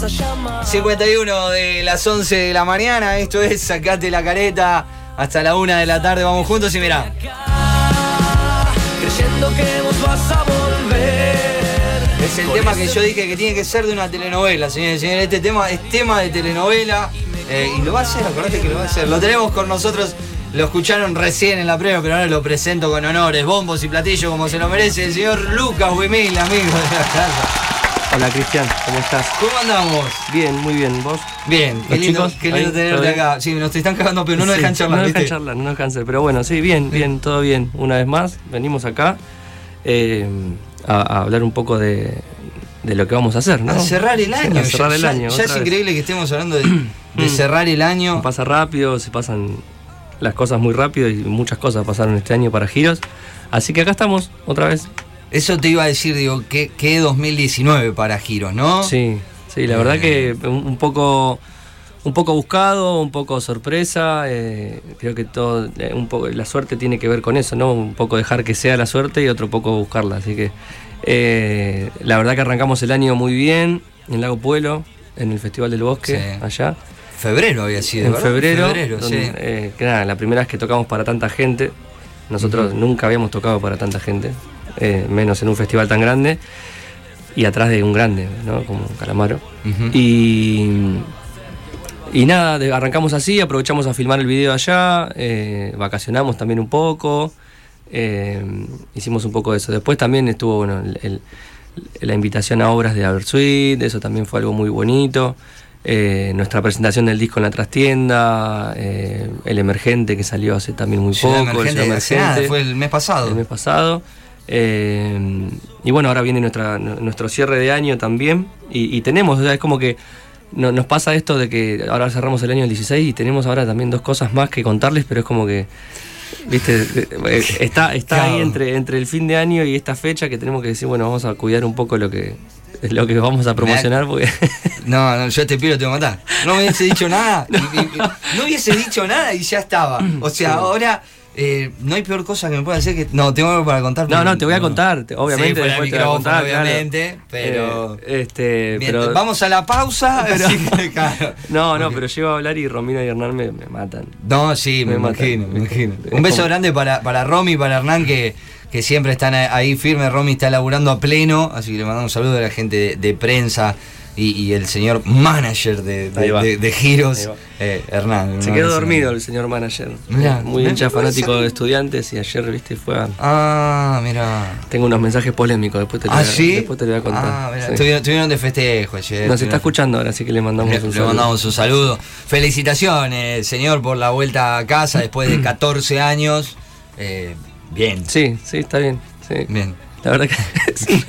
vas a llamar. 51 de las 11 de la mañana, esto es Sacate la careta. Hasta la 1 de la tarde vamos juntos y mirá. Creyendo que vos vas a volver. Es el tema que yo dije que tiene que ser de una telenovela, señores y señores. Este tema es tema de telenovela. eh, y lo va a hacer, acordate que lo va a hacer. Lo tenemos con nosotros. Lo escucharon recién en la prueba, pero ahora lo presento con honores, bombos y platillos como se lo merece el señor Lucas Wimil, amigo de la casa. Hola Cristian, ¿cómo estás? ¿Cómo andamos? Bien, muy bien. ¿Vos? Bien, qué ¿Los lindo, chicos? qué lindo tenerte acá. Sí, nos están cagando, pero no nos Sí, dejan charlar, No nos dejan charlar, no nos dejan ser. Pero bueno, sí, bien, bien, todo bien. Una vez más, venimos acá eh, a, a hablar un poco de, de lo que vamos a hacer, ¿no? A cerrar el año. a cerrar ya, el ya- año. Ya, otra es vez. increíble que estemos hablando de, de cerrar el año. Pasa rápido, se pasan las cosas muy rápido y muchas cosas pasaron este año para Giros. Así que acá estamos, otra vez. Eso te iba a decir, digo, que, que 2019 para Giros, ¿no? Sí, sí, la verdad que un, un poco un poco buscado, un poco sorpresa. eh, creo que todo, eh, un poco, la suerte tiene que ver con eso, ¿no? Un poco dejar que sea la suerte y otro poco buscarla. Así que eh, la verdad que arrancamos el año muy bien en Lago Pueblo, en el Festival del Bosque, Sí. allá. Febrero había sido, en ¿verdad? febrero, Febrero, donde, sí. eh, que nada, la primera vez que tocamos para tanta gente. Nosotros nunca habíamos tocado para tanta gente, eh, menos en un festival tan grande y atrás de un grande, ¿no? Como Calamaro. Y, y nada, de- arrancamos así, aprovechamos a filmar el video allá, eh, vacacionamos también un poco, eh, hicimos un poco de eso. Después también estuvo bueno, el- el- la invitación a obras de Abersuit, eso también fue algo muy bonito. Eh, nuestra presentación del disco en la trastienda, el emergente que salió hace también muy Ciudad poco, el Emergente, hace nada, Emergente fue el mes pasado. el mes pasado. Eh, y bueno, ahora viene nuestra, nu- nuestro cierre de año también. Y, y tenemos, o sea, es como que no- nos pasa esto de que ahora cerramos el año del 16 y tenemos ahora también dos cosas más que contarles, pero es como que, viste, eh, está, está Claro. ahí entre, entre el fin de año y esta fecha que tenemos que decir, bueno, vamos a cuidar un poco lo que, lo que vamos a promocionar porque... No, no, yo te pido, te voy a matar. No me hubiese dicho nada. y- y- y- no hubiese dicho nada y ya estaba. O sea, ahora eh, no hay peor cosa que me pueda hacer que. No, tengo algo para contar. No, no, te voy a contar, te- obviamente. Sí, después te voy a contar, claro. obviamente, pero. Eh, este, Bien, pero vamos a la pausa. Pero- así que, claro. No, no, pero llego a hablar y Romina y Hernán me, me matan. No, sí, me, Me matan, imagino, me imagino. Un beso grande para, para Romy y para Hernán que, que siempre están ahí firmes. Romy está laburando a pleno, así que le mandamos un saludo a la gente de, de prensa y, y el señor manager de, de, giros, eh, Hernán. Se quedó dormido el señor manager. Mirá, Muy me hincha fanático de estudiantes y ayer, viste, fue a- Ah, mira. Tengo unos mensajes polémicos, después te lo, Ah, voy, a, sí. después te lo voy a contar. Ah, mira, Sí. estuvieron, estuvieron de festejo ayer. Nos está escuchando ahora, así que le mandamos Le, un le saludo. mandamos un saludo. Felicitaciones, señor, por la vuelta a casa después de 14 años. Eh, bien. Sí, sí, está bien. Sí. Bien. La verdad que sí.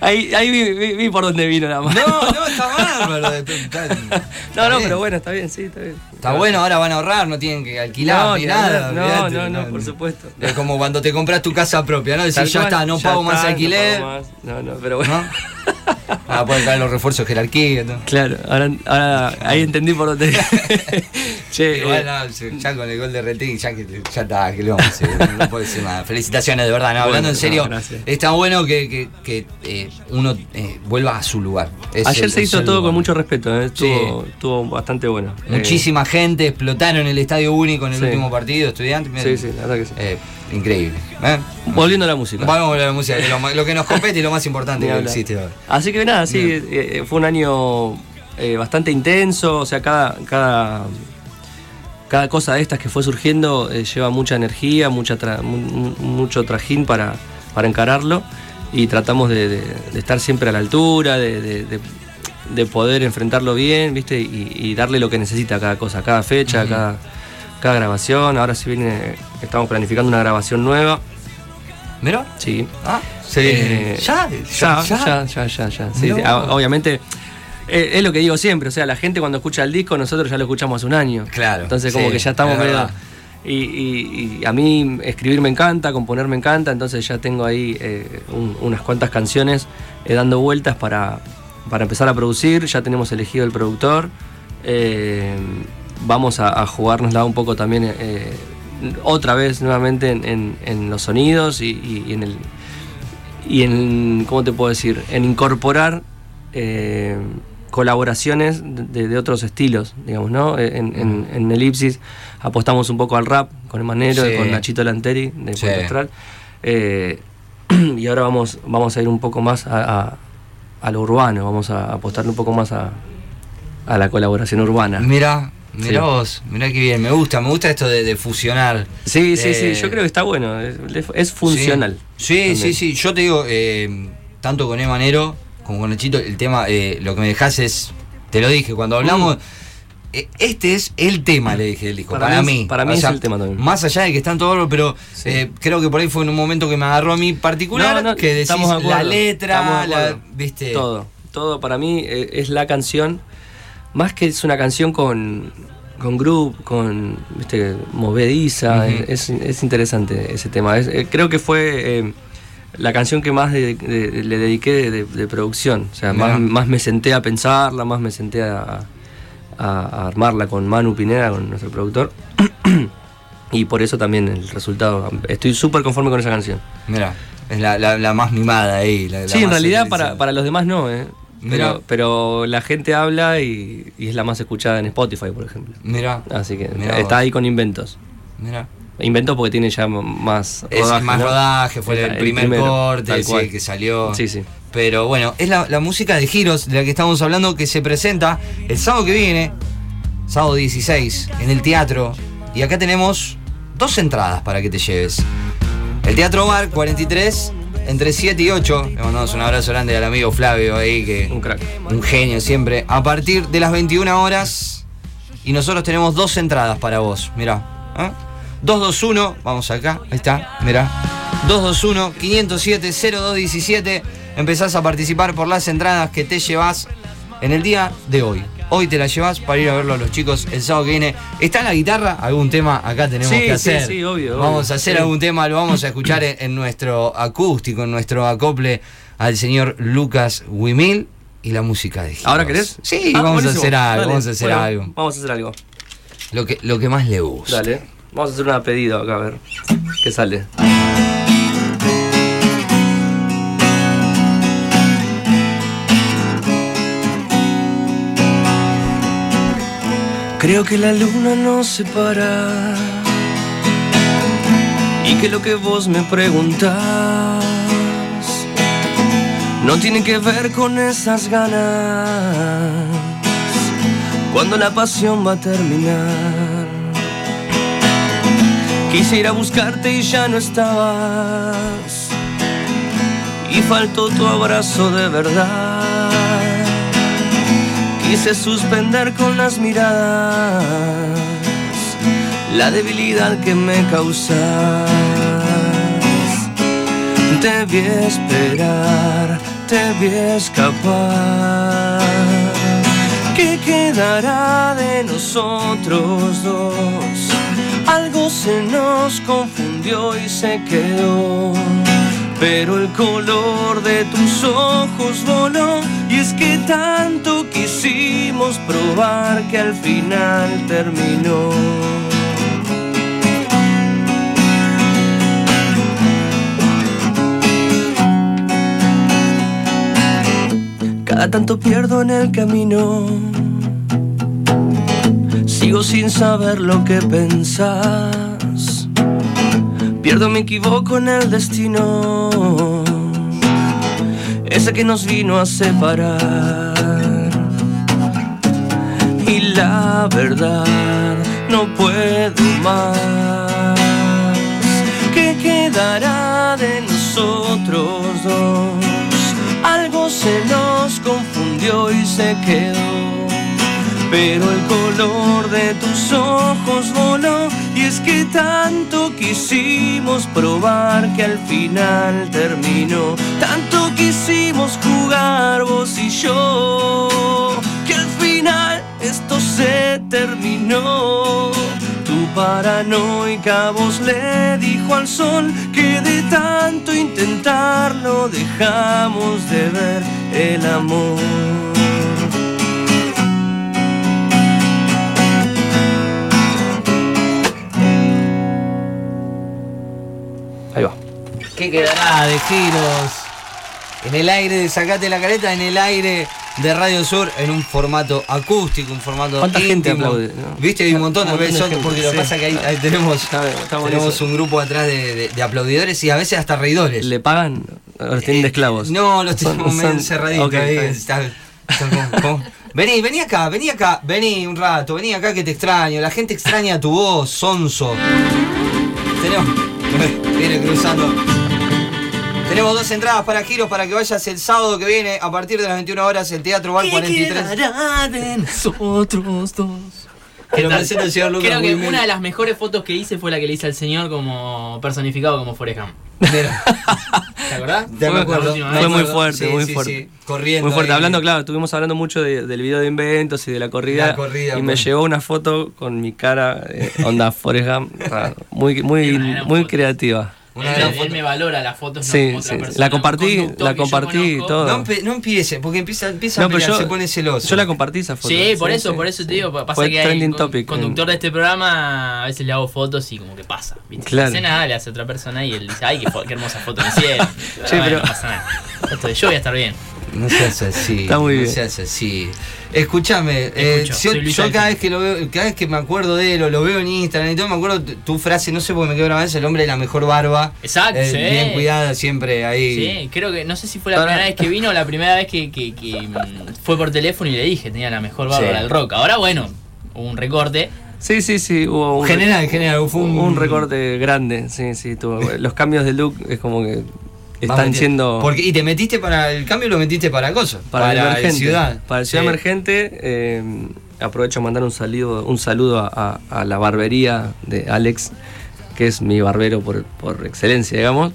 ahí, ahí vi, vi- vi por dónde vino la mano. No, no, está bárbaro. Está, está- no, no, bien. pero bueno, está bien, sí, está bien. Está bueno, ahora van a ahorrar, no tienen que alquilar No, ni nada. No, olvídate, no, no, por supuesto. Es como cuando te compras tu casa propia, ¿no? Decís, ya está, no ya pago más alquiler. No, pago más. no, no, pero bueno. ¿no? Ah, pueden caer los refuerzos de jerarquía. ¿no? Claro, ahora, ahora ahí entendí por dónde. che, Igual, eh, no, ya con el gol de Retegui, ya, ya está, que le vamos a hacer, no puede ser más. Felicitaciones, de verdad, no, hablando Bueno, en serio, no, está bueno que, que- que, eh, uno eh, vuelva a su lugar. Es ayer el- se hizo todo lugar. con mucho respeto, Sí. estuvo, bastante bueno. Muchísima gente, explotaron el Estadio Único en el Sí. último partido, estudiantes. Sí, sí, la verdad que sí. Increíble. ¿eh? Volviendo a la música. Vamos a volver a la música, lo, lo que nos compete y lo más importante que existe ahora. Así que nada, sí, Bien. eh, fue un año eh, bastante intenso, o sea, cada, cada, cada cosa de estas que fue surgiendo eh, lleva mucha energía, mucha tra- mucho trajín para, para encararlo y tratamos de, de- de estar siempre a la altura, de, de- de- de poder enfrentarlo bien, ¿viste? Y, y darle lo que necesita a cada cosa, cada fecha, cada, cada grabación. Ahora se viene, estamos planificando una grabación nueva. ¿Mira? Sí, Ah, sí. eh, ¿Ya? ya, ya, ya, ya, ya. Sí, No. sí, ah, obviamente, eh, es lo que digo siempre, o sea, la gente cuando escucha el disco, nosotros ya lo escuchamos hace un año. Claro, Entonces como sí, que ya estamos es medio... verdad. Y, y- y a mí escribir me encanta, componer me encanta, entonces ya tengo ahí eh, un- unas cuantas canciones eh, dando vueltas para, para empezar a producir, ya tenemos elegido el productor, eh, vamos a, a jugárnosla un poco también otra vez nuevamente en, en- en los sonidos y, y- y en el y en, ¿cómo te puedo decir? En incorporar eh, colaboraciones de, de otros estilos, digamos, ¿no? En, en- en Elipsis apostamos un poco al rap con Emanero Sí. y con Nachito Lanteri de Sí. Puerto Astral. Eh, y ahora vamos, vamos a ir un poco más a, a- a lo urbano, vamos a apostarle un poco más a, a la colaboración urbana. Mira, mira Sí. vos, mira qué bien, me gusta, me gusta esto de, de fusionar. Sí, sí, Eh, sí, yo creo que está bueno, es, es funcional. Sí, sí, sí, yo te digo, eh, tanto con Emanero como con Nachito, el tema, eh, lo que me dejas es, te lo dije, cuando hablamos, eh, este es el tema, le dije del disco, para, Para mí para mí es el tema también. Más allá de que están todos, pero Sí. eh, creo que por ahí fue en un momento que me agarró a mí particular, No, no, que decís estamos de la letra, la, viste. Todo, todo para mí eh, es la canción, más que es una canción con, con groove, con viste, movediza, Ujú. es, es interesante ese tema. Es- eh, creo que fue eh, la canción que más de- de- le dediqué de, producción, o sea, más, más me senté a pensarla, más me senté a, a- a armarla con Manu Pineda, con nuestro productor. Y por eso también el resultado. Estoy súper conforme con esa canción. Mira, es la, la- la más mimada ahí. la- Sí, en realidad para, para los demás no, ¿eh? Mirá. Pero, pero la gente habla y, y es la más escuchada en Spotify, por ejemplo. Mira, Así que Mirá está vos. ahí con inventos. mira. Inventos porque tiene ya más Es más ¿no? rodaje, fue el, primer primero, corte, sí, cual. que salió. Sí, sí. Pero bueno, es la, la música de Giros de la que estamos hablando que se presenta el sábado que viene, sábado 16, en el teatro. Y acá tenemos dos entradas para que te lleves. El Teatro Bar 43, entre 7 y 8. Le mandamos un abrazo grande al amigo Flavio ahí, que Un crack. un genio siempre. A partir de las 21 horas. Y nosotros tenemos dos entradas para vos. Mirá. ¿eh? 221, vamos acá, ahí está, mirá. 221-507-0217. Empezás a participar por las entradas que te llevas en el día de hoy. Hoy te las llevas para ir a verlo a los chicos el sábado que viene. ¿Está en la guitarra? ¿Algún tema acá tenemos Sí, que sí, hacer? sí, obvio, Vamos obvio. a hacer Sí. algún tema, lo vamos a escuchar en, en nuestro acústico, en nuestro acople al señor Lucas Wimil y la música de Giros. ¿Ahora querés? Sí, Ah, vamos a hacer algo, vamos a hacer Bueno, algo. Vamos a hacer algo. Lo que, lo que más le gusta. Dale. Vamos a hacer una pedido acá, a ver. ¿Qué sale? Creo que la luna nos separa y que lo que vos me preguntás no tiene que ver con esas ganas cuando la pasión va a terminar. Quise ir a buscarte y ya no estabas. Y faltó tu abrazo de verdad. Quise suspender con las miradas la debilidad que me causas. Te vi esperar, te vi escapar. ¿Qué quedará de nosotros dos? Algo se nos confundió y se quedó. Pero el color de tus ojos voló y es que tanto quisimos probar que al final terminó. Cada tanto pierdo en el camino. Sigo sin saber lo que pensás. Pierdo, me equivoco en el destino. Ese que nos vino a separar. Y la verdad, no puedo más. ¿Qué quedará de nosotros dos? Algo se nos confundió y se quedó. Pero el color de tus ojos voló y es que tanto quisimos probar que al final terminó. Tanto quisimos jugar vos y yo que al final esto se terminó. Tu paranoica voz le dijo al sol que de tanto intentarlo dejamos de ver el amor. ¿Qué quedará de giros? En el aire de Sacate la Careta, en el aire de Radio Sur en un formato acústico, un formato ¿Cuánta gente aplaude, no? Viste, hay un montón, Un montón de gente, porque lo que pasa es que ahí, ahí tenemos, tenemos un grupo atrás de, de- de aplaudidores y a veces hasta reidores. ¿Le pagan? ¿O los tienen de esclavos? Eh, No, los tenemos medio encerraditos ahí. como- como- Vení, vení acá, vení acá, vení un rato, vení acá que te extraño. La gente extraña tu voz, sonso. Tenemos. Viene cruzando. Tenemos dos entradas para giros para que vayas el sábado que viene a partir de las 21 horas el Teatro Bar 43. de nosotros dos? Te el señor Lucas Creo que Wilmer. una de las mejores fotos que hice fue la que le hice al señor como personificado como Forrest Gump. ¿Te acordás? me Fue acuerdo. vez. Fue muy fuerte, Sí, muy sí, fuerte. sí. Corriendo. Muy fuerte, ahí. hablando, claro, estuvimos hablando mucho de- del video de inventos y de la corrida. La corrida, y me llegó una foto con mi cara, eh, onda Forrest Gump, raro, muy, muy, muy creativa. Una él, gran él me valora las fotos no Sí, otra sí, persona. la compartí, la compartí, todo. No, empe- no empiece, porque empieza, empieza No, a pelear, yo, se pone celoso. yo la compartí esa foto. Sí, por Sí, eso, sí. por eso te digo, pasa Fue que hay trending con- topic. conductor de este programa, a veces le hago fotos y como que pasa. ¿viste? Claro. La escena le hace a otra persona y él dice, ay, qué, qué hermosa foto me hicieron. Sí, pero- No pasa nada. Esto yo voy a estar bien. No seas así. Está muy no bien. seas así. Escúchame, eh, yo, cada vez que lo veo, cada vez que me acuerdo de él o lo veo en Instagram y todo, me acuerdo tu, frase, no sé por qué me quedó grabada, es el hombre de la mejor barba. Exacto, Eh, sí. Bien cuidada siempre ahí. Sí, creo que, no sé si fue la Ahora- primera vez que vino o la primera vez que, que- que, mm, fue por teléfono y le dije, tenía la mejor Sí. del rock. Ahora, bueno, hubo un recorte. Sí, sí, sí, hubo un, General, general, fue un, un recorte grande, sí, sí, tuvo. Los cambios de look es como que están siendo... Porque, y te metiste para el cambio, lo metiste para cosas. Para, el emergente. ciudad. Para el Ciudad Sí. Emergente, eh, aprovecho a mandar un saludo, un saludo a, a- a la barbería de Alex, que es mi barbero por, por excelencia, digamos.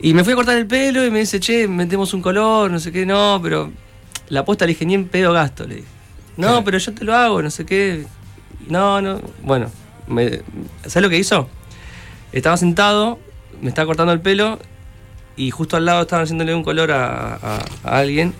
Y me fui a cortar el pelo y me dice, che, metemos un color, no sé qué, no, pero la apuesta le dije, ni en pedo gasto, le dije. No, pero yo te lo hago, no sé qué. No, no. Bueno, me, ¿sabes lo que hizo? Estaba sentado, me estaba cortando el pelo y justo al lado estaban haciéndole un color a, a- a alguien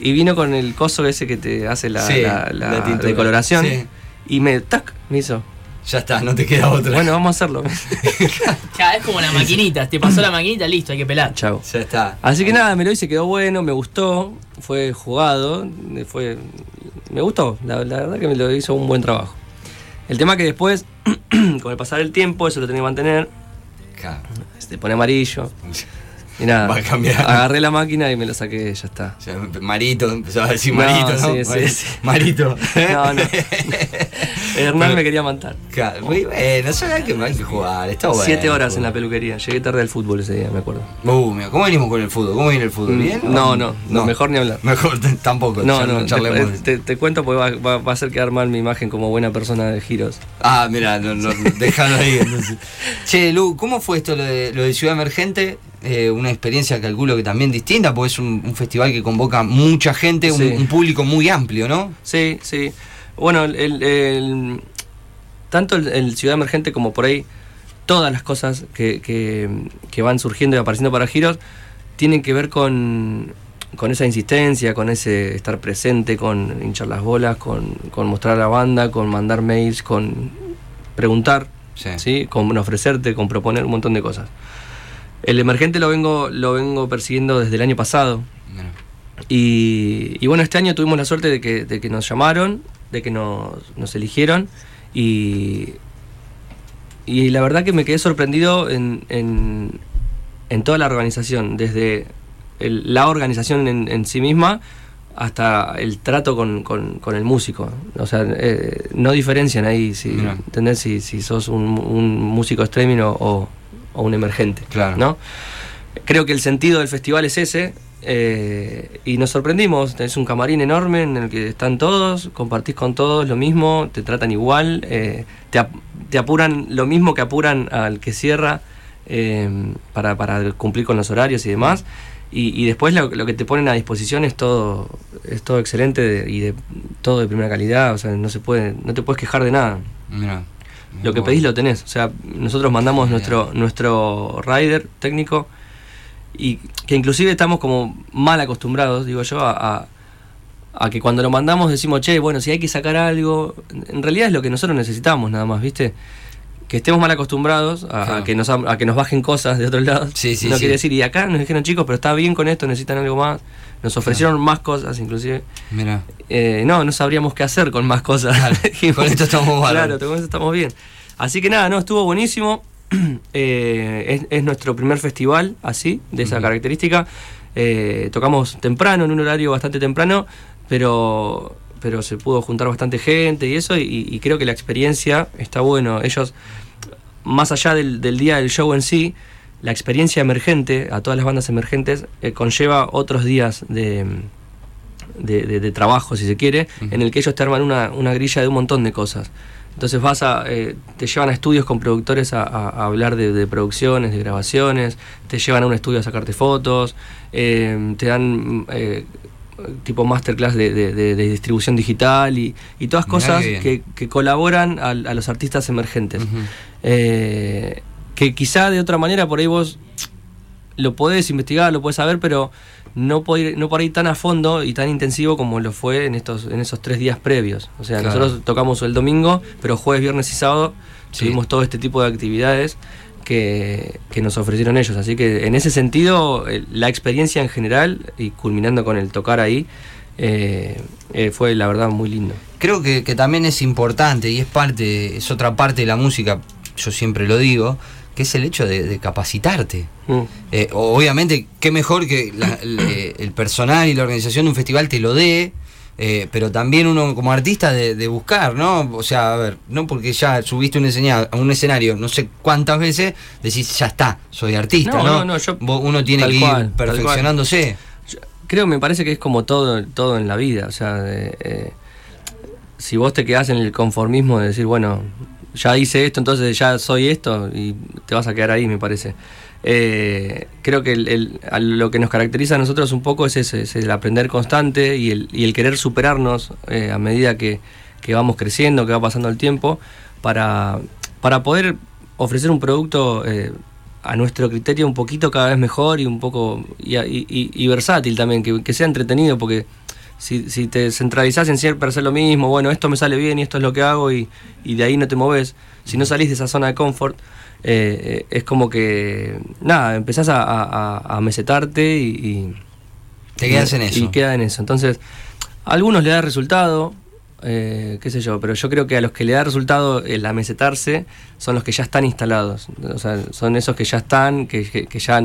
y vino con el coso ese que te hace la, Sí, la- la decoloración Sí. y me tac me hizo Ya está, no te queda otra. bueno vamos a hacerlo Ya, es como la maquinita. Te pasó la maquinita, listo, hay que pelar. chao Ya está. así que nada me lo hice quedó bueno me gustó fue jugado fue me gustó la, la verdad que me lo hizo un buen trabajo el tema que después con el pasar del tiempo eso lo tenía que mantener Claro. se pone amarillo y nada Va a cambiar. agarré la máquina y me lo saqué ya está O sea, Marito, empezaba a decir No, Marito, ¿no? sí, sí, Marito. sí. Marito. No, no. Hernán me quería matar. Claro, muy bueno, hay que, hay que jugar, está bueno. Siete horas en la peluquería. Llegué tarde al fútbol ese día, me acuerdo. Uh, mira, ¿cómo venimos con el fútbol? ¿Cómo viene el fútbol? ¿Bien? Mm, No, no, no, mejor ni hablar. Mejor tampoco, No, no, charlemos. te, cuento porque va, va- va a hacer quedar mal mi imagen como buena persona de giros. Ah, mira, no, no, dejalo ahí entonces. Che, Lu, ¿cómo fue esto lo de, lo de Ciudad Emergente? Eh, una experiencia, calculo que también distinta, porque es un, un festival que convoca mucha gente, un, público muy amplio, ¿no? Sí, sí. Bueno, el, el- el- tanto el, el Ciudad Emergente como por ahí todas las cosas que, que- que van surgiendo y apareciendo para giros tienen que ver con, con esa insistencia, con ese estar presente, con hinchar las bolas, con, con mostrar a la banda, con mandar mails, con preguntar, Sí. ¿sí? con ofrecerte, con proponer un montón de cosas. El emergente lo vengo, lo vengo persiguiendo desde el año pasado. Y, y bueno, este año tuvimos la suerte de que, de que nos llamaron, de que nos, nos eligieron y, y la verdad que me quedé sorprendido en, en, en toda la organización, desde el- la organización en, en sí misma hasta el trato con, con- con el músico. O sea, eh, no diferencian ahí si, si, si sos un, un músico streaming o, o- o un emergente. Claro. ¿no? Creo que el sentido del festival es ese. eh, y nos sorprendimos. Tenés un camarín enorme en el que están todos, compartís con todos lo mismo, te tratan igual, eh, te, ap- te apuran lo mismo que apuran al que cierra eh, para, para cumplir con los horarios y demás. Y, y después lo, lo que te ponen a disposición es todo, es todo excelente de- y de todo de primera calidad. O sea, no se puede, no te puedes quejar de nada. Mira. Lo que pedís lo tenés. O sea, nosotros mandamos nuestro, nuestro rider técnico y que inclusive estamos como mal acostumbrados, digo yo, a, a- a que cuando lo mandamos decimos, che, bueno, si hay que sacar algo, en realidad es lo que nosotros necesitamos nada más, ¿viste? que estemos mal acostumbrados a, que nos, a que nos bajen cosas de otros lados. Sí, sí, no sí. quiere decir, y acá nos dijeron chicos, pero está bien con esto, necesitan algo más. Nos ofrecieron más cosas, inclusive. Mira. Eh, no, no sabríamos qué hacer con más cosas. Claro, con esto estamos bárbaros. Claro, con esto estamos bien. Así que nada, no, estuvo buenísimo. Eh, es, es nuestro primer festival así, de esa característica. Eh, tocamos temprano, en un horario bastante temprano, pero, pero se pudo juntar bastante gente y eso, y, y creo que la experiencia está bueno. Ellos, más allá del, del día del show en sí, la experiencia emergente, a todas las bandas emergentes, eh, conlleva otros días de, de, de- de trabajo, si se quiere, en el que ellos te arman una, una grilla de un montón de cosas. Entonces vas a, eh, te llevan a estudios con productores a, a- a hablar de, de producciones, de grabaciones, te llevan a un estudio a sacarte fotos, eh, te dan eh, tipo masterclass de, de- de- de distribución digital y, y todas Mirá cosas que, que colaboran a, los artistas emergentes. Que quizá de otra manera por ahí vos lo podés investigar, lo podés saber, pero no por, ir, no por ahí tan a fondo y tan intensivo como lo fue en estos en esos tres días previos. O sea, Claro. nosotros tocamos el domingo, pero jueves, viernes y sábado Sí. tuvimos todo este tipo de actividades que, que nos ofrecieron ellos. Así que en ese sentido, eh, la experiencia en general, y culminando con el tocar ahí, eh, eh, fue la verdad muy lindo. Creo que, que también es importante y es parte, es otra parte de la música, yo siempre lo digo, que es el hecho de, de capacitarte. Mm. Eh, obviamente, qué mejor que la- le- el personal y la organización de un festival te lo dé, eh, pero también uno como artista de, de buscar, ¿no? O sea, a ver, no porque ya subiste un escenario, un escenario no sé cuántas veces, decís, ya está, soy artista, No, ¿no? no, no, yo- uno tiene que ir cual. perfeccionándose. Yo creo, me parece que es como todo, todo en la vida. O sea, de, eh, si vos te quedás en el conformismo de decir, bueno, ya hice esto, entonces ya soy esto, y te vas a quedar ahí, me parece. Eh, creo que el- lo que nos caracteriza a nosotros un poco es ese, es el aprender constante y el, querer superarnos eh, a medida que, vamos creciendo, que va pasando el tiempo, para, para poder ofrecer un producto eh, a nuestro criterio un poquito cada vez mejor y un poco y versátil también, que, que sea entretenido, porque si, si te centralizás en siempre hacer lo mismo, bueno, esto me sale bien y esto es lo que hago y, y de ahí no te moves, si no salís de esa zona de confort, eh, es como que, nada, empezás a, a- a- mesetarte y, y- Te quedas en y eso. queda en eso. Entonces, a algunos le da resultado, eh, qué sé yo, pero yo creo que a los que le da resultado el amesetarse son los que ya están instalados. O sea, son esos que ya están, que, que- que ya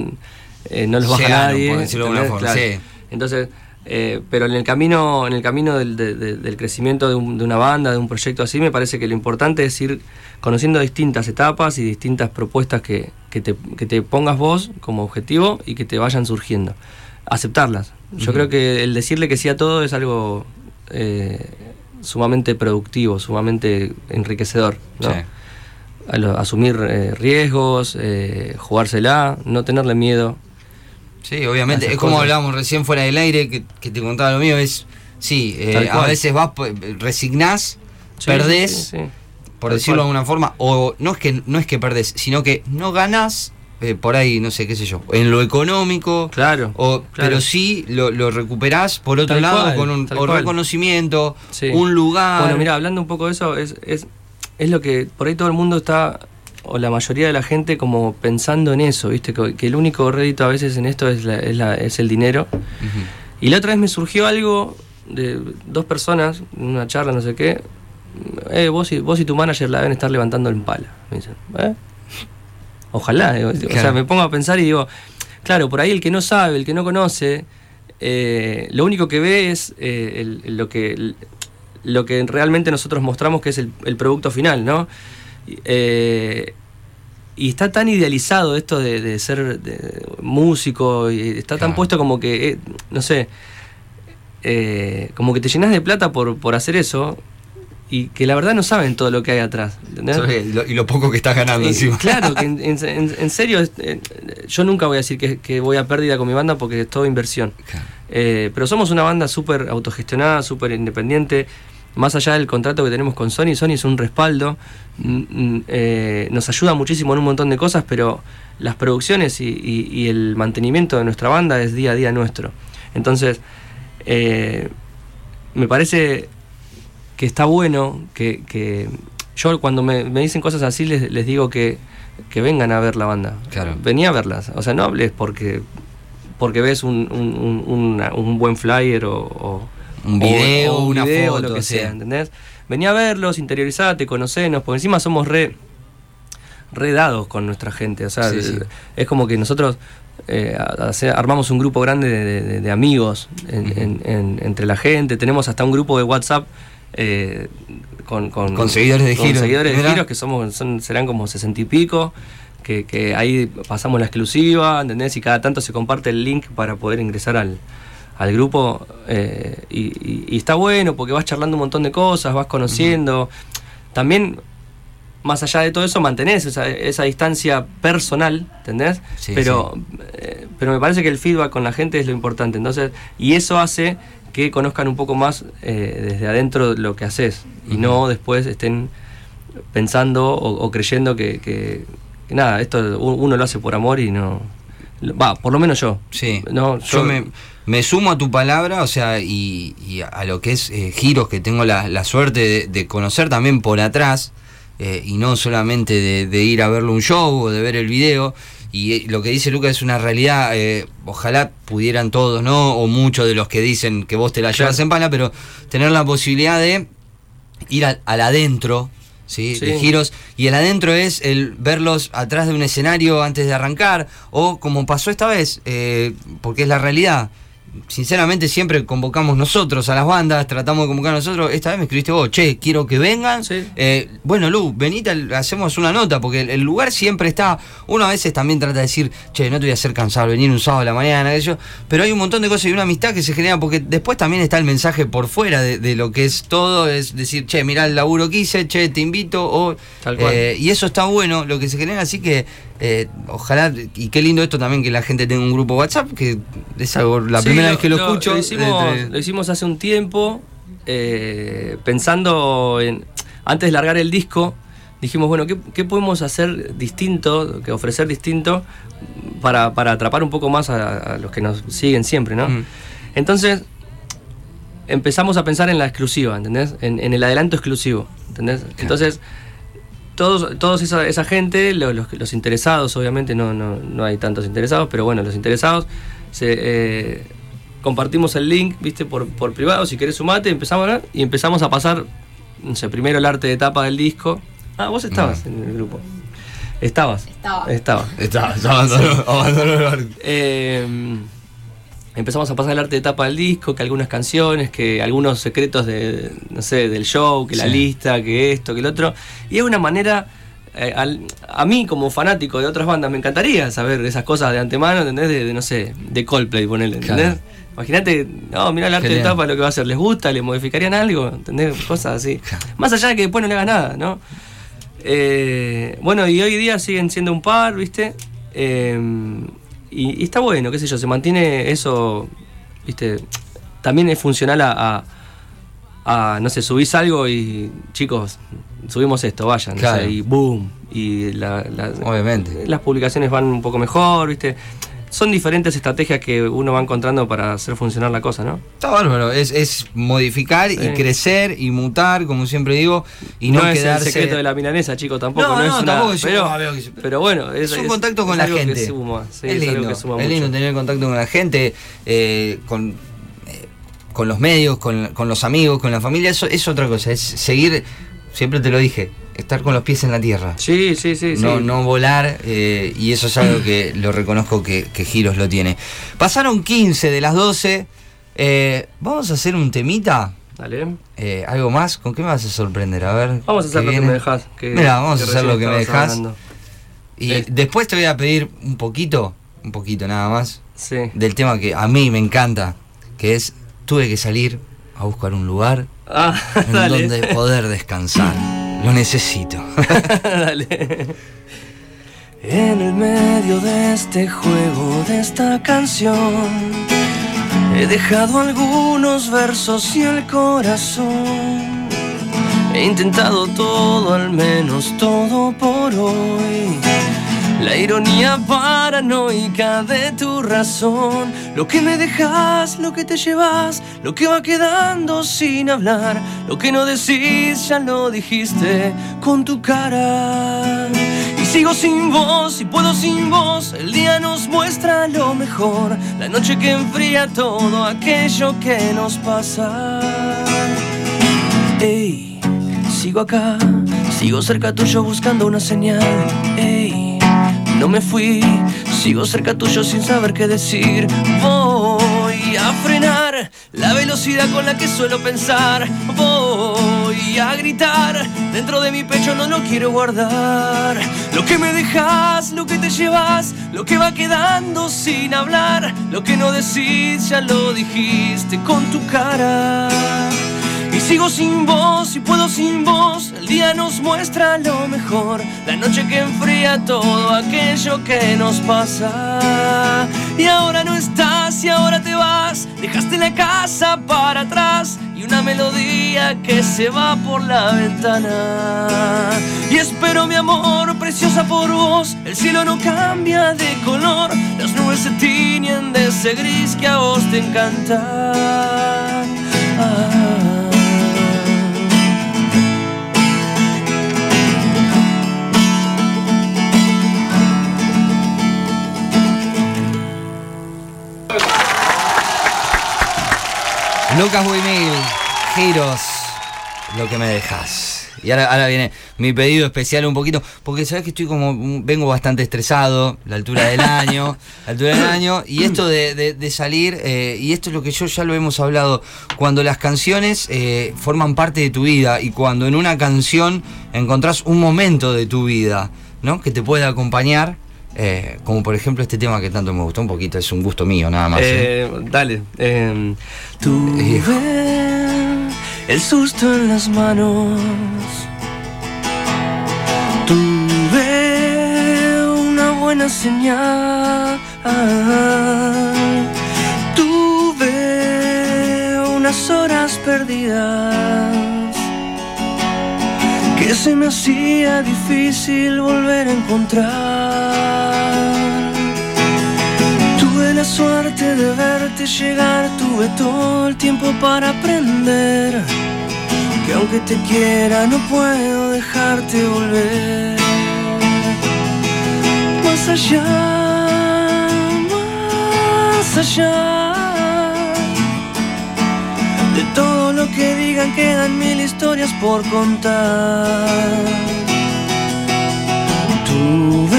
eh, no los baja Llegaron, nadie. por decirlo de alguna forma, Claro. sí. Entonces, eh, pero en el camino, en el camino del, de- de- del crecimiento de, un- de una banda, de un proyecto así, me parece que lo importante es ir conociendo distintas etapas y distintas propuestas que, que te, que te pongas vos como objetivo y que te vayan surgiendo. Aceptarlas. Yo creo que el decirle que sí a todo es algo eh, sumamente productivo, sumamente enriquecedor. asumir eh, riesgos, eh, jugársela, no tenerle miedo. Sí, obviamente. Es como cosas. hablábamos recién fuera del aire, que, que te contaba lo mío, es, sí, eh, a veces vas, pues, resignás, Sí, perdés, sí, sí, sí. por Tal decirlo de alguna forma, o no es que no es que perdés, sino que no ganás eh, por ahí, no sé, qué sé yo, en lo económico, Claro. o, claro. pero sí lo, lo recuperás por otro Tal lado cual, con un reconocimiento, un lugar. Bueno, mira, hablando un poco de eso, es, es, es lo que por ahí todo el mundo está, o la mayoría de la gente, como pensando en eso, ¿viste? Que, que el único rédito a veces en esto es, la- es, la- es el dinero. Ujú. Y la otra vez me surgió algo de dos personas, en una charla, no sé qué. Eh, vos, y, vos y tu manager la deben estar levantando en pala. Me dicen, ¿eh? Ojalá. digo, O sea, me pongo a pensar y digo, claro, por ahí el que no sabe, el que no conoce, eh, lo único que ve es eh, el- el- lo que el- lo que realmente nosotros mostramos que es el producto final, ¿no? Y, eh, y está tan idealizado esto de, de ser de- músico, y está tan puesto como que, eh, no sé, eh, como que te llenas de plata por, por hacer eso, y que la verdad no saben todo lo que hay atrás. y lo poco que estás ganando encima. Claro, que en, en- en- en serio, yo nunca voy a decir que, que voy a pérdida con mi banda porque es todo inversión. Claro. Eh, pero somos una banda súper autogestionada, súper independiente. Más allá del contrato que tenemos con Sony, Sony es un respaldo. mm, mm, eh, nos ayuda muchísimo en un montón de cosas, pero las producciones y, y- y el mantenimiento de nuestra banda es día a día nuestro. Entonces, eh, me parece que está bueno que, que yo cuando me, me dicen cosas así les, les digo que, que vengan a ver la banda. Claro. Vení a verlas. O sea, no hables porque, porque ves un, un- un- una- un buen flyer o, o- Un video, o- o un una video, foto, lo que sí. sea, ¿entendés? Vení a verlos, interiorizate, conocenos, porque encima somos re, re dados con nuestra gente. O sea, Sí, sí. es como que nosotros eh, hace- armamos un grupo grande de, de- de amigos en- en- en- entre la gente. Tenemos hasta un grupo de WhatsApp eh, con, con, Con seguidores de Giros. seguidores de. Giros, que somos, son, serán como sesenta y pico. Que, que ahí pasamos la exclusiva, ¿entendés? Y cada tanto se comparte el link para poder ingresar al, al grupo. eh, y, y- y está bueno porque vas charlando un montón de cosas, vas conociendo. También más allá de todo eso, mantenés esa, esa distancia personal, ¿entendés? Sí, pero, eh, pero me parece que el feedback con la gente es lo importante. Entonces, y eso hace que conozcan un poco más eh, desde adentro lo que haces y no después estén pensando o, o creyendo que, que- que nada, esto uno lo hace por amor y no. Va, por lo menos yo. Sí, No, yo, yo- me, me sumo a tu palabra, o sea, y, y a lo que es eh, giros que tengo la, la suerte de, de conocer también por atrás, eh, y no solamente de, de ir a verlo un show o de ver el video. Y eh, lo que dice Lucas es una realidad, eh, ojalá pudieran todos, ¿no? O muchos de los que dicen que vos te la llevas Claro. en pala, pero tener la posibilidad de ir al, al adentro, ¿sí? Sí. De giros. Y el adentro es el verlos atrás de un escenario antes de arrancar, o como pasó esta vez, eh, porque es la realidad. Sinceramente siempre convocamos nosotros a las bandas, tratamos de convocar nosotros. Esta vez me escribiste vos, che, quiero que vengan. Sí. Eh, bueno, Lu, venite, hacemos una nota, porque el, el lugar siempre está. Uno a veces también trata de decir, che, no te voy a hacer cansado, venir un sábado a la mañana, yo. Pero hay un montón de cosas y una amistad que se genera, porque después también está el mensaje por fuera de, de lo que es todo, es decir, che, mirá el laburo que hice, che, te invito, o. Tal cual. eh, y eso está bueno, lo que se genera, así que. Eh, ojalá, y qué lindo esto también que la gente tenga un grupo WhatsApp, que es algo, la Sí, primera vez que lo, escucho. Lo hicimos, entre- lo hicimos hace un tiempo, eh, pensando en. Antes de largar el disco, dijimos, bueno, ¿qué, qué podemos hacer distinto, que ofrecer distinto, para, para atrapar un poco más a, a los que nos siguen siempre, ¿no? Mm. Entonces, empezamos a pensar en la exclusiva, ¿entendés? En, en el adelanto exclusivo, ¿entendés? Entonces, todos, todos esa, esa gente, lo- los, los interesados, obviamente no, no, no hay tantos interesados, pero bueno, los interesados, se, eh, compartimos el link, viste, por, por privado, si querés sumate, empezamos a, y empezamos a pasar, no sé, primero el arte de tapa del disco. Ah, vos estabas en el grupo. Estabas. Estaba. Estaba. Abandonó, abandonó el barco. Eh, empezamos a pasar el arte de tapa del disco, que algunas canciones, que algunos secretos de, no sé, del show, que la lista, que esto, que el otro. Y es una manera, eh, al- a mí como fanático de otras bandas, me encantaría saber esas cosas de antemano, ¿entendés? De, de, no sé, de Coldplay, ponerle, ¿entendés? Claro. Imagínate, no, mira el arte Genial. de tapa, lo que va a hacer, ¿les gusta? ¿Le modificarían algo? ¿Entendés? Cosas así. Más allá de que después no le hagas nada, ¿no? Eh, bueno, y hoy día siguen siendo un par, ¿viste? Eh, y, y está bueno, qué sé yo, se mantiene eso, ¿viste? También es funcional a, a, a, no sé, subís algo y, chicos, subimos esto, vayan, Claro. sé, y boom, y la- la- Obviamente. las publicaciones van un poco mejor, ¿viste? Son diferentes estrategias que uno va encontrando para hacer funcionar la cosa, ¿no? Está bárbaro, es, es modificar y crecer y mutar, como siempre digo, y no, no, es quedarse. el secreto de la milanesa, chico, tampoco. No, No, no, es una- tampoco es- pero, que pero bueno, es, Es un contacto con la que gente. suma, sí, es, lindo, que suma es lindo mucho. tener contacto con la gente, eh, con, eh, con los medios, con, con los amigos, con la familia. Eso es otra cosa, es seguir, siempre te lo dije, estar con los pies en la tierra. Sí, sí, sí. no, sí. no volar, eh, y eso es algo que lo reconozco que, que Giros lo tiene. Pasaron 15 de las 12. eh, Vamos a hacer un temita. Dale. eh, ¿Algo más? ¿Con qué me vas a sorprender? A ver. Vamos a hacer ¿qué lo que me dejas. Mira, vamos a hacer lo que me dejas. hablando. Y después te voy a pedir un poquito, un poquito nada más, Sí. del tema que a mí me encanta, que es tuve que salir a buscar un lugar Ah, en dale. donde poder descansar. Lo necesito. Dale. En el medio de este juego, de esta canción, he dejado algunos versos y el corazón. He intentado todo, al menos todo por hoy. La ironía paranoica de tu razón. Lo que me dejas, lo que te llevas, lo que va quedando sin hablar. Lo que no decís, ya lo dijiste con tu cara. Y sigo sin voz, y puedo sin voz. El día nos muestra lo mejor. La noche que enfría todo aquello que nos pasa. Ey, sigo acá, sigo cerca tuyo buscando una señal. Ey, no me fui, sigo cerca tuyo sin saber qué decir. Voy a frenar la velocidad con la que suelo pensar. Voy a gritar, dentro de mi pecho no lo quiero guardar. Lo que me dejas, lo que te llevas, lo que va quedando sin hablar. Lo que no decís, ya lo dijiste con tu cara. Sigo sin voz y puedo sin voz. El día nos muestra lo mejor. La noche que enfría todo aquello que nos pasa. Y ahora no estás y ahora te vas. Dejaste la casa para atrás y una melodía que se va por la ventana. Y espero mi amor preciosa por vos. El cielo no cambia de color. Las nubes se tiñen de ese gris que a vos te encanta. Ah. Lucas Wimil, giros, lo que me dejas. Y ahora, ahora viene mi pedido especial un poquito, porque sabes que estoy como, vengo bastante estresado, la altura del año, la altura del año, y esto de, de- de salir, eh, y esto es lo que yo ya lo hemos hablado, cuando las canciones eh, forman parte de tu vida y cuando en una canción encontrás un momento de tu vida, ¿no? Que te puede acompañar, eh, como por ejemplo este tema que tanto me gustó un poquito, es un gusto mío nada más. ¿eh? Eh, dale. eh, tuve el susto en las manos. Tuve una buena señal. Tuve unas horas perdidas que se me hacía difícil volver a encontrar. Suerte de verte llegar, tuve todo el tiempo para aprender. Que aunque te quiera no puedo dejarte volver. Más allá, más allá. De todo lo que digan quedan mil historias por contar. Tuve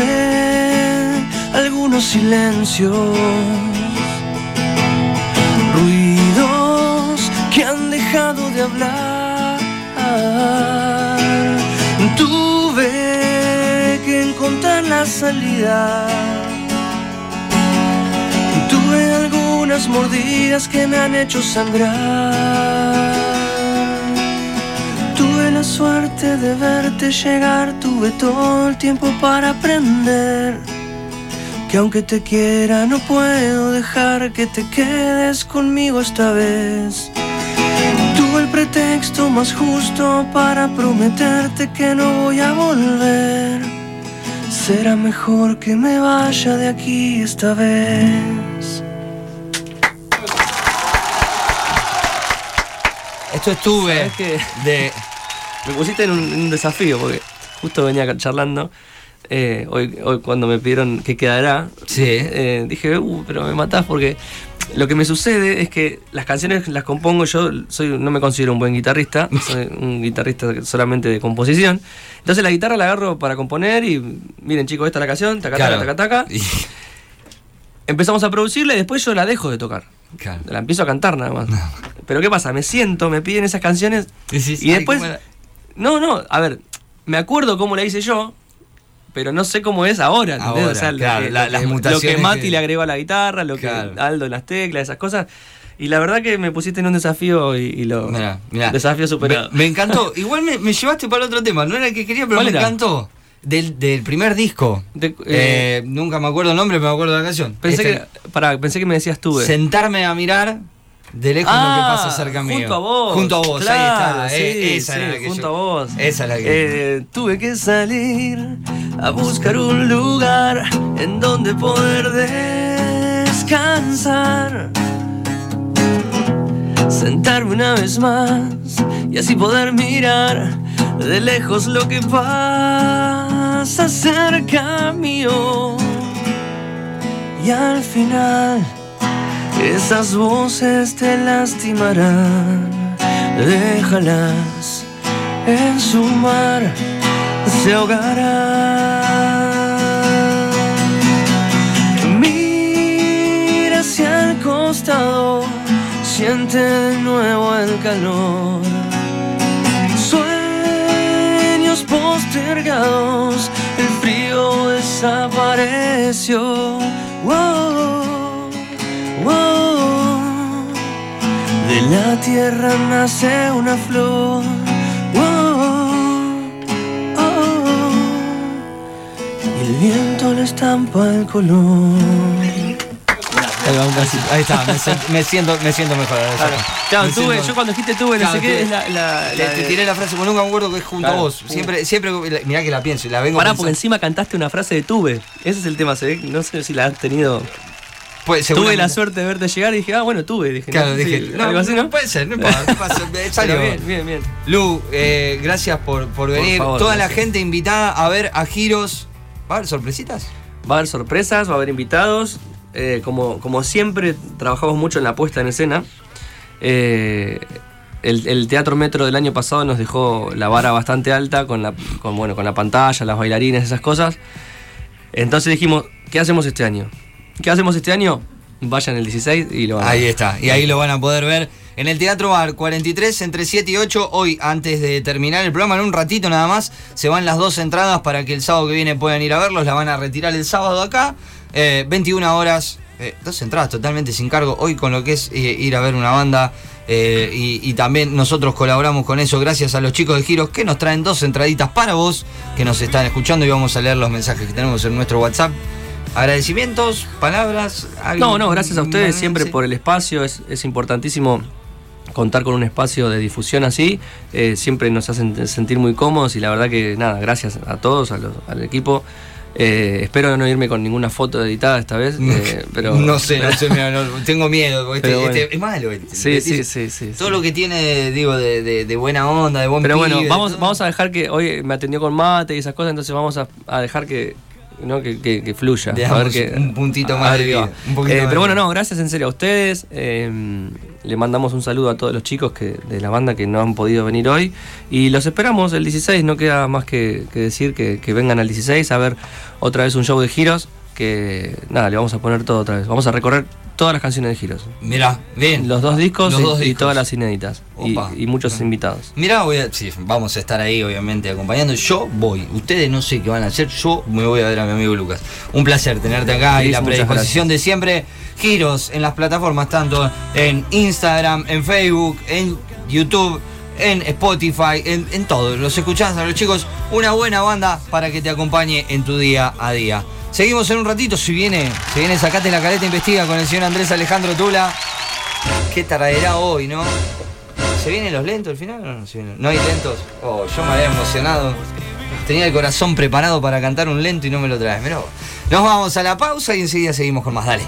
silencios, ruidos que han dejado de hablar. Tuve que encontrar la salida. Tuve algunas mordidas que me han hecho sangrar. Tuve la suerte de verte llegar, tuve todo el tiempo para aprender. Que aunque te quiera no puedo dejar que te quedes conmigo esta vez. Tuve el pretexto más justo para prometerte que no voy a volver. Será mejor que me vaya de aquí esta vez. Esto estuve de... Me pusiste en un, en un desafío porque justo venía charlando. Eh, hoy, hoy cuando me pidieron qué quedará, Sí. eh, dije, uh, pero me matás porque lo que me sucede es que las canciones las compongo yo, soy, no me considero un buen guitarrista, soy un guitarrista solamente de composición. Entonces la guitarra la agarro para componer y miren chicos, esta es la canción, taca, Claro. taca, taca, taca. Y- Empezamos a producirla y después yo la dejo de tocar. Claro. La empiezo a cantar nada más. Pero ¿qué pasa? Me siento, me piden esas canciones y "Ay, después... ¿cómo era?". No, no, a ver, me acuerdo cómo la hice yo, pero no sé cómo es ahora. ¿entendés? Ahora, O sea, lo claro, que- la- lo las mutaciones Lo que Mati que- le agregó a la guitarra, lo Claro. que Aldo en las teclas, esas cosas. Y la verdad que me pusiste en un desafío y, y lo. Mirá, mirá. Desafío superado. Me, me encantó. Igual me, me llevaste para otro tema. No era el que quería, pero ¿Cuál me era? encantó. Del, del primer disco. De- eh, Eh, nunca me acuerdo el nombre, pero me acuerdo de la canción. pensé, Este, que, pará, pensé que me decías tú. eh. Sentarme a mirar De lejos lo que pasa cerca mío. Ah, Junto a vos. Junto a vos, Claro, ahí está. sí, eh, esa sí, era la que junto yo- a vos. Esa es la que. Eh, tuve que salir a buscar un lugar en donde poder descansar. Sentarme una vez más y así poder mirar de lejos lo que pasa cerca mío. Y al final esas voces te lastimarán. Déjalas en su mar, se ahogarán. Mira hacia el costado, siente de nuevo el calor. Sueños postergados, el frío desapareció. Wow, La tierra nace una flor. Wow, oh, y el viento le estampa el color. Ahí está, me, siento, me siento mejor. ahora Claro, ya. claro, Me tuve, siento- yo cuando dijiste tuve, no Claro, sé qué, es la. la, Te, la te de- tiré la frase, porque nunca me acuerdo que es junto Claro. a vos. Siempre, siempre, mirá que la pienso y la vengo Pará, pensando. porque encima cantaste una frase de tuve. Ese es el tema, se ve, no sé si la has tenido. Pues, Tuve la suerte de verte llegar y dije, ah, bueno, tuve. Dije, Claro, no, dije, sí, no, algo así, ¿no? puede ser, no importa, salió. Bien, bien, bien. Lu, eh, gracias por, por venir. favor, Toda la gente invitada a ver a Giros. ¿Va a haber sorpresitas? Va a haber sorpresas, va a haber invitados. Eh, como, como siempre, trabajamos mucho en la puesta en escena. Eh, el, el Teatro Metro del año pasado nos dejó la vara bastante alta con la, con, bueno, con la pantalla, las bailarines, esas cosas. Entonces dijimos, ¿qué hacemos este año? ¿Qué hacemos este año? Vayan el 16 y lo van a Ahí está, y ahí lo van a poder ver en el Teatro Bar 43 entre 7 y 8. Hoy, antes de terminar el programa, en un ratito nada más, se van las dos entradas para que el sábado que viene puedan ir a verlos. La van a retirar el sábado acá, eh, 21 horas, eh, dos entradas totalmente sin cargo. Hoy con lo que es eh, ir a ver una banda. eh, y, y también nosotros colaboramos con eso gracias a los chicos de Giros que nos traen dos entraditas para vos que nos están escuchando y vamos a leer los mensajes que tenemos en nuestro WhatsApp. Agradecimientos, palabras. algo- No, no, gracias a ustedes siempre por el espacio. Es, es importantísimo contar con un espacio de difusión así. Eh, siempre nos hacen sentir muy cómodos y la verdad que nada, gracias a todos, a los- al equipo. Eh, espero no irme con ninguna foto editada esta vez, eh, pero... no sé, no sé, no, tengo miedo. porque este- bueno. este- es malo. este, Sí, sí, sí, sí. Todo sí. lo que tiene, digo, de, de- de buena onda, de buen Pero bueno, vamos, vamos a dejar que hoy me atendió con mate y esas cosas, entonces vamos a, a dejar que, ¿no? que, que- que fluya. Le a ver damos que, un puntito más vida, un poquito Eh, más pero bueno, no, gracias en serio a ustedes. eh, le mandamos un saludo a todos los chicos que, de la banda que no han podido venir hoy. Y los esperamos el 16, no queda más que, decir que, que vengan al 16 a ver otra vez un show de giros. Que nada, le vamos a poner todo otra vez. Vamos a recorrer todas las canciones de giros. Mirá, bien. Los dos discos, Los y, dos y discos. todas las inéditas. Y, muchos invitados. Mirá, voy a- sí, vamos a estar ahí, obviamente, acompañando. Yo voy. Ustedes no sé qué van a hacer. Yo me voy a ver a mi amigo Lucas. Un placer tenerte acá y la predisposición de siempre. Giros en las plataformas, tanto en Instagram, en Facebook, en YouTube, en Spotify, en, en todo. Los escuchás a los chicos. Una buena banda para que te acompañe en tu día a día. Seguimos en un ratito. Si viene, si viene, sacate la caleta investiga con el señor Andrés Alejandro Tula. ¿Qué traerá hoy, no? ¿Se vienen los lentos al final no vienen? ¿No hay lentos? Oh, yo me había emocionado. Tenía el corazón preparado para cantar un lento y no me lo traes. Vos. Nos vamos a la pausa y enseguida seguimos con más. Dale.